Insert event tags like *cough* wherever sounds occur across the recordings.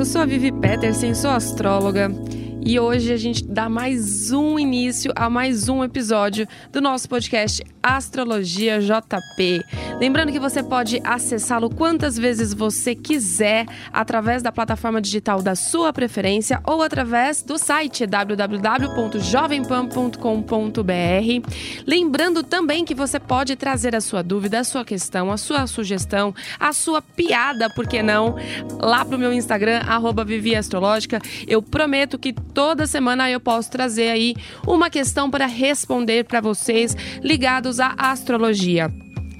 Eu sou a Vivi Peterson, sou astróloga. E hoje a gente dá mais um início a mais um episódio do nosso podcast Astrologia JP. Lembrando que você pode acessá-lo quantas vezes você quiser através da plataforma digital da sua preferência ou através do site www.jovempan.com.br. Lembrando também que você pode trazer a sua dúvida, a sua questão, a sua sugestão, a sua piada, por que não, lá pro meu Instagram, arroba Vivi Astrológica. Eu prometo que toda semana eu posso trazer aí uma questão para responder para vocês ligados à astrologia.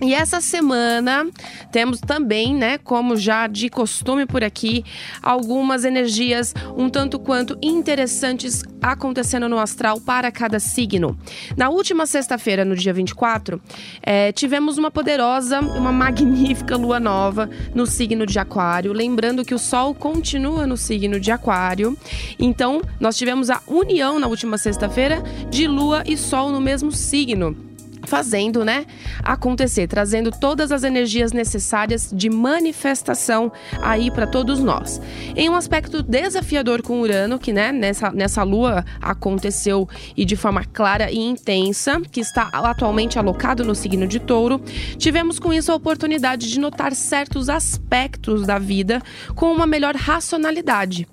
E essa semana temos também, né, como já de costume por aqui, algumas energias um tanto quanto interessantes acontecendo no astral para cada signo. Na última sexta-feira, no dia 24, é, tivemos uma poderosa, uma magnífica lua nova no signo de Aquário. Lembrando que o Sol continua no signo de Aquário. Então, nós tivemos a união na última sexta-feira de Lua e Sol no mesmo signo fazendo, né, acontecer, trazendo todas as energias necessárias de manifestação aí para todos nós. Em um aspecto desafiador com Urano, que, né, nessa, nessa lua aconteceu e de forma clara e intensa, que está atualmente alocado no signo de Touro, tivemos com isso a oportunidade de notar certos aspectos da vida com uma melhor racionalidade.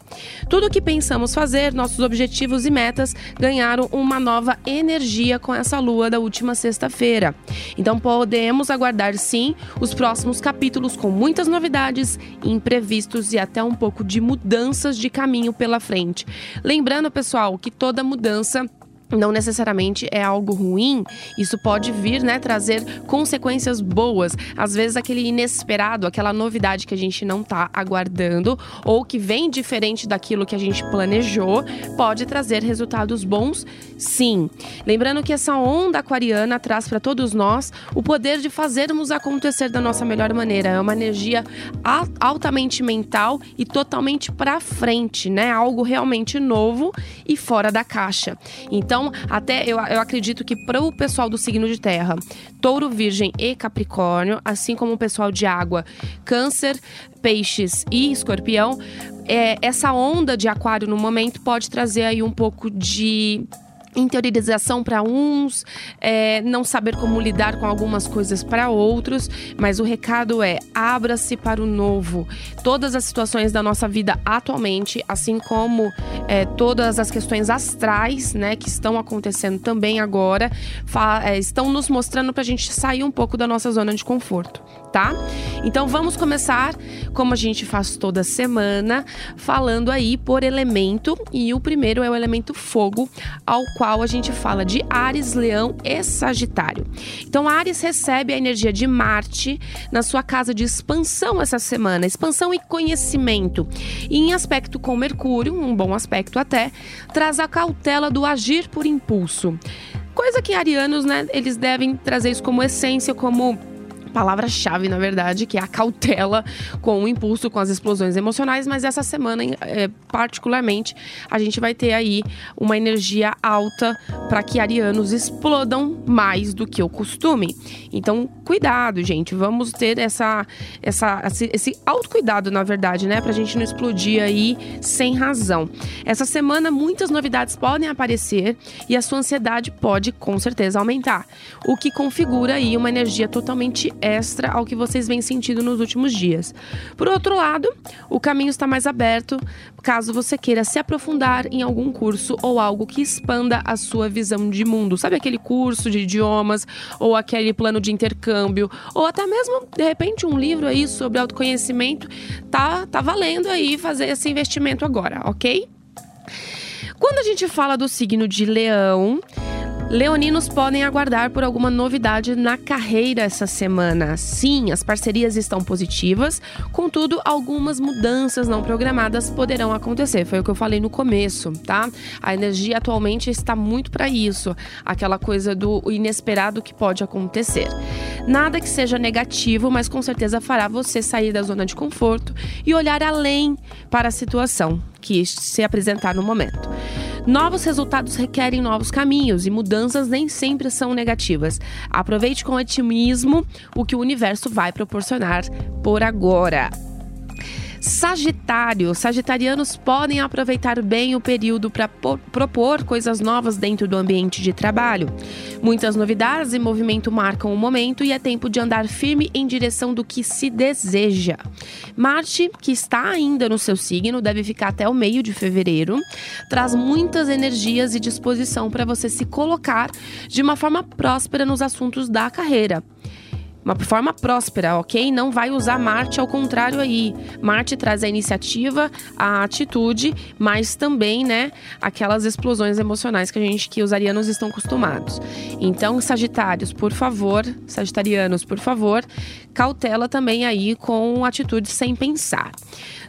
Tudo o que pensamos fazer, nossos objetivos e metas ganharam uma nova energia com essa lua da última sexta sexta-feira. Então podemos aguardar sim os próximos capítulos com muitas novidades, imprevistos e até um pouco de mudanças de caminho pela frente. Lembrando, pessoal, que toda mudança não necessariamente é algo ruim, isso pode vir, né, trazer consequências boas. Às vezes aquele inesperado, aquela novidade que a gente não está aguardando ou que vem diferente daquilo que a gente planejou, pode trazer resultados bons, sim. Lembrando que essa onda aquariana traz para todos nós o poder de fazermos acontecer da nossa melhor maneira. É uma energia altamente mental e totalmente para frente, né? Algo realmente novo e fora da caixa. Então então, até eu, eu acredito que para o pessoal do signo de terra, touro, virgem e capricórnio, assim como o pessoal de água, câncer, peixes e escorpião, é, essa onda de aquário no momento pode trazer aí um pouco de interiorização para uns, é, não saber como lidar com algumas coisas para outros, mas o recado é: abra-se para o novo. Todas as situações da nossa vida atualmente, assim como é, todas as questões astrais, né, que estão acontecendo também agora, é, estão nos mostrando para a gente sair um pouco da nossa zona de conforto tá? Então vamos começar, como a gente faz toda semana, falando aí por elemento. E o primeiro é o elemento fogo, ao qual a gente fala de Ares, Leão e Sagitário. Então Ares recebe a energia de Marte na sua casa de expansão essa semana, expansão e conhecimento. E em aspecto com Mercúrio, um bom aspecto até, traz a cautela do agir por impulso. Coisa que arianos, né, eles devem trazer isso como essência, como palavra-chave, na verdade, que é a cautela com o impulso, com as explosões emocionais, mas essa semana, é, particularmente, a gente vai ter aí uma energia alta para que arianos explodam mais do que o costume. Então, cuidado, gente, vamos ter essa, essa, esse, autocuidado, na verdade, né, pra gente não explodir aí sem razão. Essa semana, muitas novidades podem aparecer e a sua ansiedade pode, com certeza, aumentar, o que configura aí uma energia totalmente extra ao que vocês vêm sentindo nos últimos dias. Por outro lado, o caminho está mais aberto caso você queira se aprofundar em algum curso ou algo que expanda a sua visão de mundo. Sabe aquele curso de idiomas ou aquele plano de intercâmbio ou até mesmo de repente um livro aí sobre autoconhecimento, tá tá valendo aí fazer esse investimento agora, OK? Quando a gente fala do signo de Leão, Leoninos podem aguardar por alguma novidade na carreira essa semana. Sim, as parcerias estão positivas, contudo, algumas mudanças não programadas poderão acontecer. Foi o que eu falei no começo, tá? A energia atualmente está muito para isso, aquela coisa do inesperado que pode acontecer. Nada que seja negativo, mas com certeza fará você sair da zona de conforto e olhar além para a situação que se apresentar no momento. Novos resultados requerem novos caminhos e mudanças nem sempre são negativas. Aproveite com otimismo o que o universo vai proporcionar por agora. Sagitário. Sagitarianos podem aproveitar bem o período para propor coisas novas dentro do ambiente de trabalho. Muitas novidades e movimento marcam o momento e é tempo de andar firme em direção do que se deseja. Marte, que está ainda no seu signo, deve ficar até o meio de fevereiro, traz muitas energias e disposição para você se colocar de uma forma próspera nos assuntos da carreira uma forma próspera, ok? Não vai usar Marte ao contrário aí. Marte traz a iniciativa, a atitude, mas também, né, aquelas explosões emocionais que a gente, que os arianos estão acostumados. Então, Sagitários, por favor, Sagitarianos, por favor, cautela também aí com atitudes sem pensar.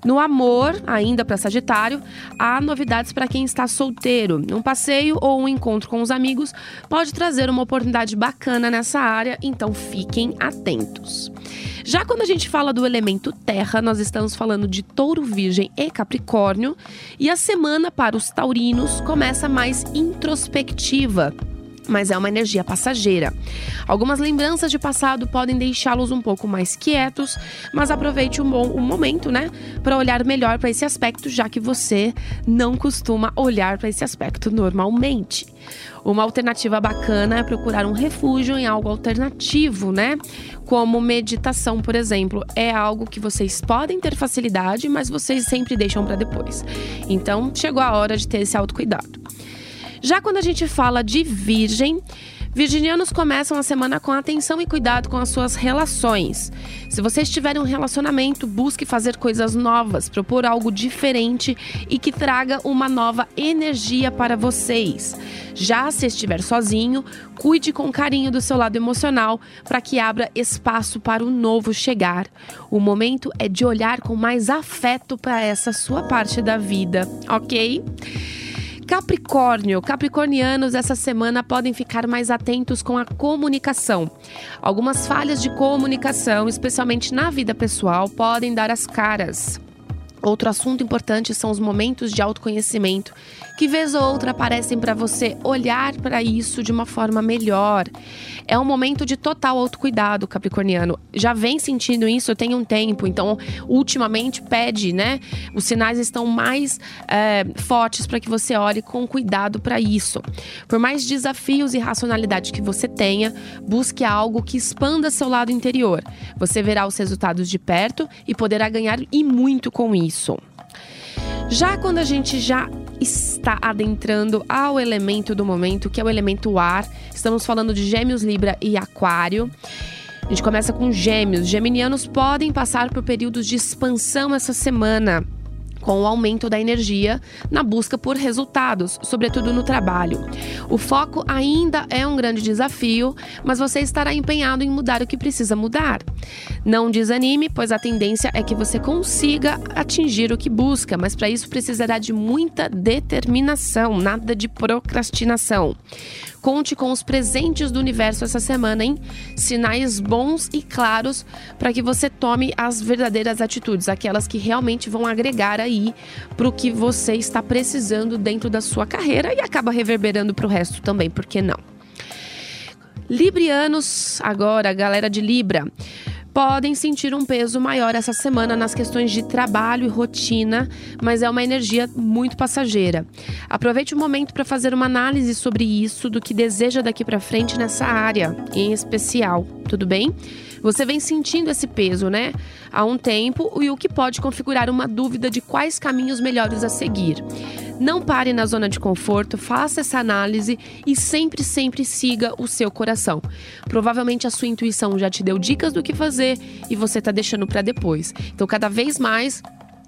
No amor, ainda para Sagitário, há novidades para quem está solteiro. Um passeio ou um encontro com os amigos pode trazer uma oportunidade bacana nessa área, então fiquem atentos. Já quando a gente fala do elemento terra, nós estamos falando de touro, virgem e capricórnio, e a semana para os taurinos começa mais introspectiva mas é uma energia passageira. Algumas lembranças de passado podem deixá-los um pouco mais quietos, mas aproveite um bom um momento, né, para olhar melhor para esse aspecto, já que você não costuma olhar para esse aspecto normalmente. Uma alternativa bacana é procurar um refúgio em algo alternativo, né? Como meditação, por exemplo, é algo que vocês podem ter facilidade, mas vocês sempre deixam para depois. Então, chegou a hora de ter esse autocuidado. Já quando a gente fala de virgem, Virginianos começam a semana com atenção e cuidado com as suas relações. Se você estiver em um relacionamento, busque fazer coisas novas, propor algo diferente e que traga uma nova energia para vocês. Já se estiver sozinho, cuide com carinho do seu lado emocional para que abra espaço para o novo chegar. O momento é de olhar com mais afeto para essa sua parte da vida, ok? Capricórnio, capricornianos essa semana podem ficar mais atentos com a comunicação. Algumas falhas de comunicação, especialmente na vida pessoal, podem dar as caras. Outro assunto importante são os momentos de autoconhecimento, que vez ou outra aparecem para você olhar para isso de uma forma melhor. É um momento de total autocuidado, Capricorniano. Já vem sentindo isso, tenho um tempo, então ultimamente pede, né? Os sinais estão mais é, fortes para que você olhe com cuidado para isso. Por mais desafios e racionalidade que você tenha, busque algo que expanda seu lado interior. Você verá os resultados de perto e poderá ganhar e muito com isso. Já quando a gente já está adentrando ao elemento do momento, que é o elemento ar, estamos falando de Gêmeos, Libra e Aquário. A gente começa com Gêmeos. Geminianos podem passar por períodos de expansão essa semana com o aumento da energia na busca por resultados, sobretudo no trabalho. O foco ainda é um grande desafio, mas você estará empenhado em mudar o que precisa mudar. Não desanime, pois a tendência é que você consiga atingir o que busca, mas para isso precisará de muita determinação, nada de procrastinação. Conte com os presentes do universo essa semana, hein? Sinais bons e claros para que você tome as verdadeiras atitudes, aquelas que realmente vão agregar aí para o que você está precisando dentro da sua carreira e acaba reverberando para o resto também, por que não? Librianos, agora, galera de Libra podem sentir um peso maior essa semana nas questões de trabalho e rotina, mas é uma energia muito passageira. Aproveite o momento para fazer uma análise sobre isso, do que deseja daqui para frente nessa área, em especial, tudo bem? Você vem sentindo esse peso, né? Há um tempo e o que pode configurar uma dúvida de quais caminhos melhores a seguir. Não pare na zona de conforto, faça essa análise e sempre, sempre siga o seu coração. Provavelmente a sua intuição já te deu dicas do que fazer e você está deixando para depois. Então, cada vez mais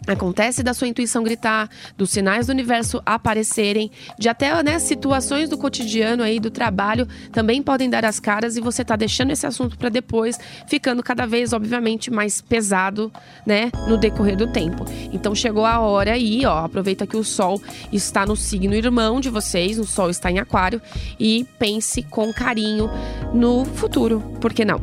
Acontece da sua intuição gritar, dos sinais do universo aparecerem, de até né, situações do cotidiano aí do trabalho também podem dar as caras e você tá deixando esse assunto para depois, ficando cada vez, obviamente, mais pesado, né, no decorrer do tempo. Então chegou a hora aí, ó, aproveita que o sol está no signo irmão de vocês, o sol está em aquário e pense com carinho no futuro, por que não?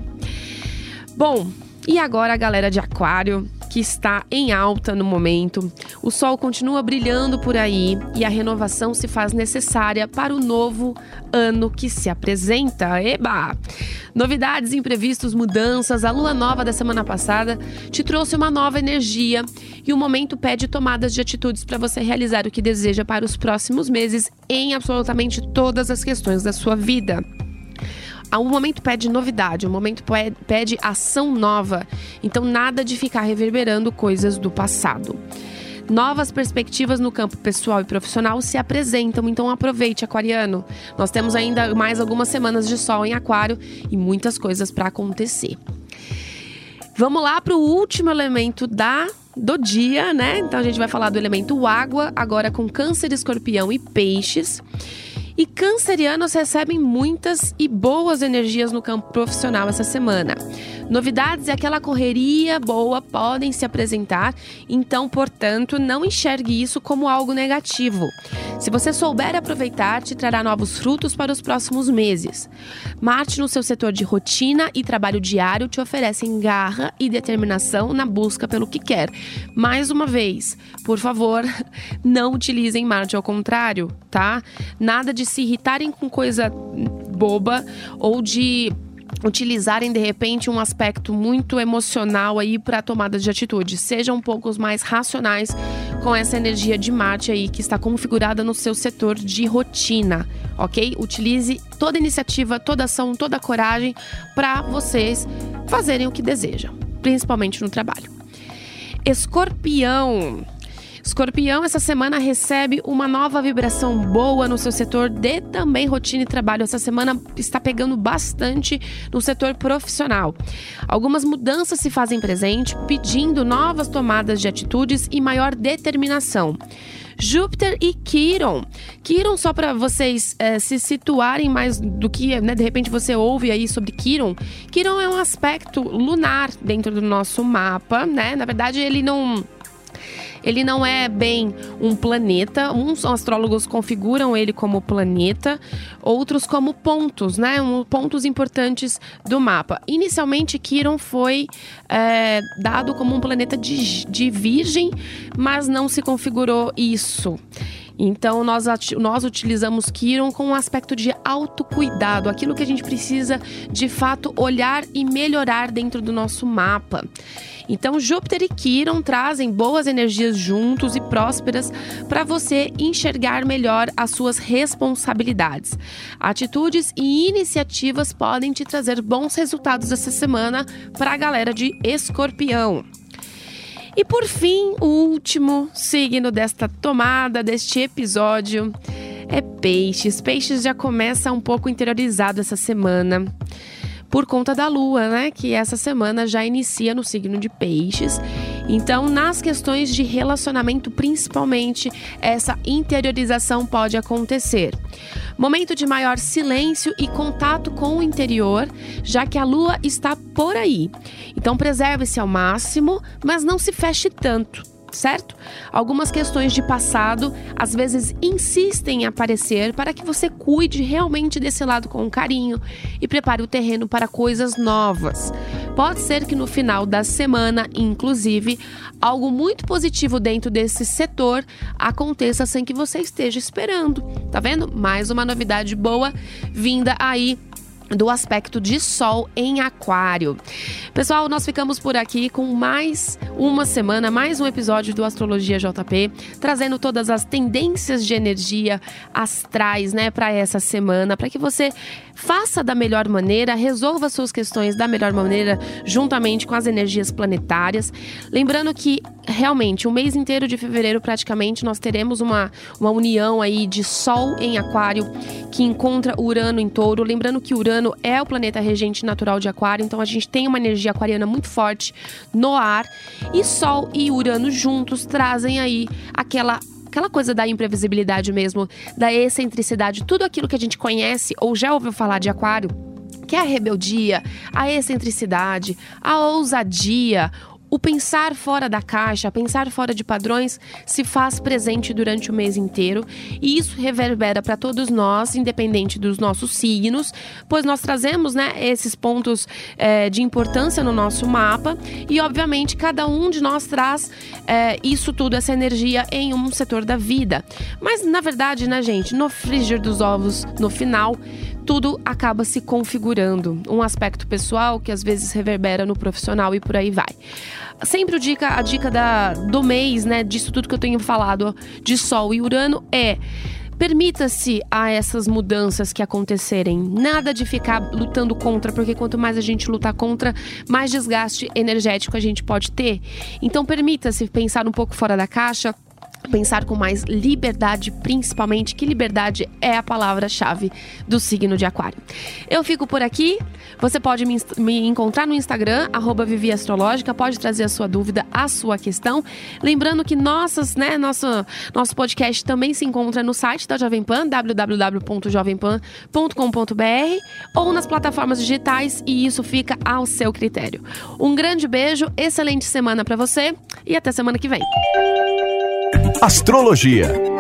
Bom, e agora a galera de aquário que está em alta no momento. O sol continua brilhando por aí e a renovação se faz necessária para o novo ano que se apresenta. Eba! Novidades, imprevistos, mudanças. A lua nova da semana passada te trouxe uma nova energia e o momento pede tomadas de atitudes para você realizar o que deseja para os próximos meses em absolutamente todas as questões da sua vida. O momento pede novidade, o momento pede ação nova. Então, nada de ficar reverberando coisas do passado. Novas perspectivas no campo pessoal e profissional se apresentam, então aproveite, Aquariano. Nós temos ainda mais algumas semanas de sol em Aquário e muitas coisas para acontecer. Vamos lá para o último elemento da do dia, né? Então a gente vai falar do elemento água, agora com Câncer, Escorpião e Peixes. E cancerianos recebem muitas e boas energias no campo profissional essa semana. Novidades e aquela correria boa podem se apresentar, então, portanto, não enxergue isso como algo negativo. Se você souber aproveitar, te trará novos frutos para os próximos meses. Marte no seu setor de rotina e trabalho diário te oferecem garra e determinação na busca pelo que quer. Mais uma vez, por favor, *laughs* não utilizem Marte ao contrário, tá? Nada de se irritarem com coisa boba ou de utilizarem de repente um aspecto muito emocional aí para tomada de atitude. Sejam um pouco mais racionais com essa energia de Marte aí que está configurada no seu setor de rotina, ok? Utilize toda iniciativa, toda ação, toda coragem para vocês fazerem o que desejam, principalmente no trabalho. Escorpião. Escorpião, essa semana recebe uma nova vibração boa no seu setor de também rotina e trabalho. Essa semana está pegando bastante no setor profissional. Algumas mudanças se fazem presente, pedindo novas tomadas de atitudes e maior determinação. Júpiter e Quiron. Quiron, só para vocês é, se situarem mais do que, né, de repente você ouve aí sobre Quiron. Quiron é um aspecto lunar dentro do nosso mapa, né? Na verdade, ele não ele não é bem um planeta. Uns astrólogos configuram ele como planeta, outros como pontos, né? Um, pontos importantes do mapa. Inicialmente, Quiron foi é, dado como um planeta de, de Virgem, mas não se configurou isso. Então, nós, nós utilizamos Kiron com um aspecto de autocuidado, aquilo que a gente precisa de fato olhar e melhorar dentro do nosso mapa. Então, Júpiter e Quiron trazem boas energias juntos e prósperas para você enxergar melhor as suas responsabilidades. Atitudes e iniciativas podem te trazer bons resultados essa semana para a galera de Escorpião. E por fim, o último signo desta tomada, deste episódio, é Peixes. Peixes já começa um pouco interiorizado essa semana por conta da lua, né? Que essa semana já inicia no signo de Peixes. Então, nas questões de relacionamento, principalmente, essa interiorização pode acontecer. Momento de maior silêncio e contato com o interior, já que a lua está por aí. Então, preserve-se ao máximo, mas não se feche tanto certo? Algumas questões de passado às vezes insistem em aparecer para que você cuide realmente desse lado com carinho e prepare o terreno para coisas novas. Pode ser que no final da semana, inclusive, algo muito positivo dentro desse setor aconteça sem que você esteja esperando. Tá vendo? Mais uma novidade boa vinda aí do aspecto de Sol em Aquário. Pessoal, nós ficamos por aqui com mais uma semana, mais um episódio do Astrologia JP, trazendo todas as tendências de energia astrais, né, para essa semana, para que você faça da melhor maneira, resolva suas questões da melhor maneira, juntamente com as energias planetárias. Lembrando que realmente o mês inteiro de fevereiro, praticamente, nós teremos uma, uma união aí de Sol em Aquário que encontra Urano em Touro. Lembrando que Urano Urano é o planeta regente natural de Aquário, então a gente tem uma energia aquariana muito forte no ar. E Sol e Urano juntos trazem aí aquela aquela coisa da imprevisibilidade mesmo, da excentricidade, tudo aquilo que a gente conhece ou já ouviu falar de Aquário, que é a rebeldia, a excentricidade, a ousadia, o pensar fora da caixa, pensar fora de padrões, se faz presente durante o mês inteiro e isso reverbera para todos nós, independente dos nossos signos, pois nós trazemos né, esses pontos é, de importância no nosso mapa e, obviamente, cada um de nós traz é, isso tudo, essa energia em um setor da vida. Mas, na verdade, né, gente, no frigir dos ovos, no final, tudo acaba se configurando. Um aspecto pessoal que às vezes reverbera no profissional e por aí vai. Sempre o dica, a dica da, do mês, né, disso tudo que eu tenho falado de Sol e Urano é Permita-se a essas mudanças que acontecerem. Nada de ficar lutando contra, porque quanto mais a gente lutar contra, mais desgaste energético a gente pode ter. Então, permita-se pensar um pouco fora da caixa, pensar com mais liberdade, principalmente que liberdade é a palavra-chave do signo de Aquário. Eu fico por aqui. Você pode me, me encontrar no Instagram, Vivi Astrológica, pode trazer a sua dúvida, a sua questão. Lembrando que nossas, né, nosso, nosso podcast também se encontra no site da Jovem Pan, www.jovempan.com.br ou nas plataformas digitais e isso fica ao seu critério. Um grande beijo, excelente semana para você e até semana que vem. Astrologia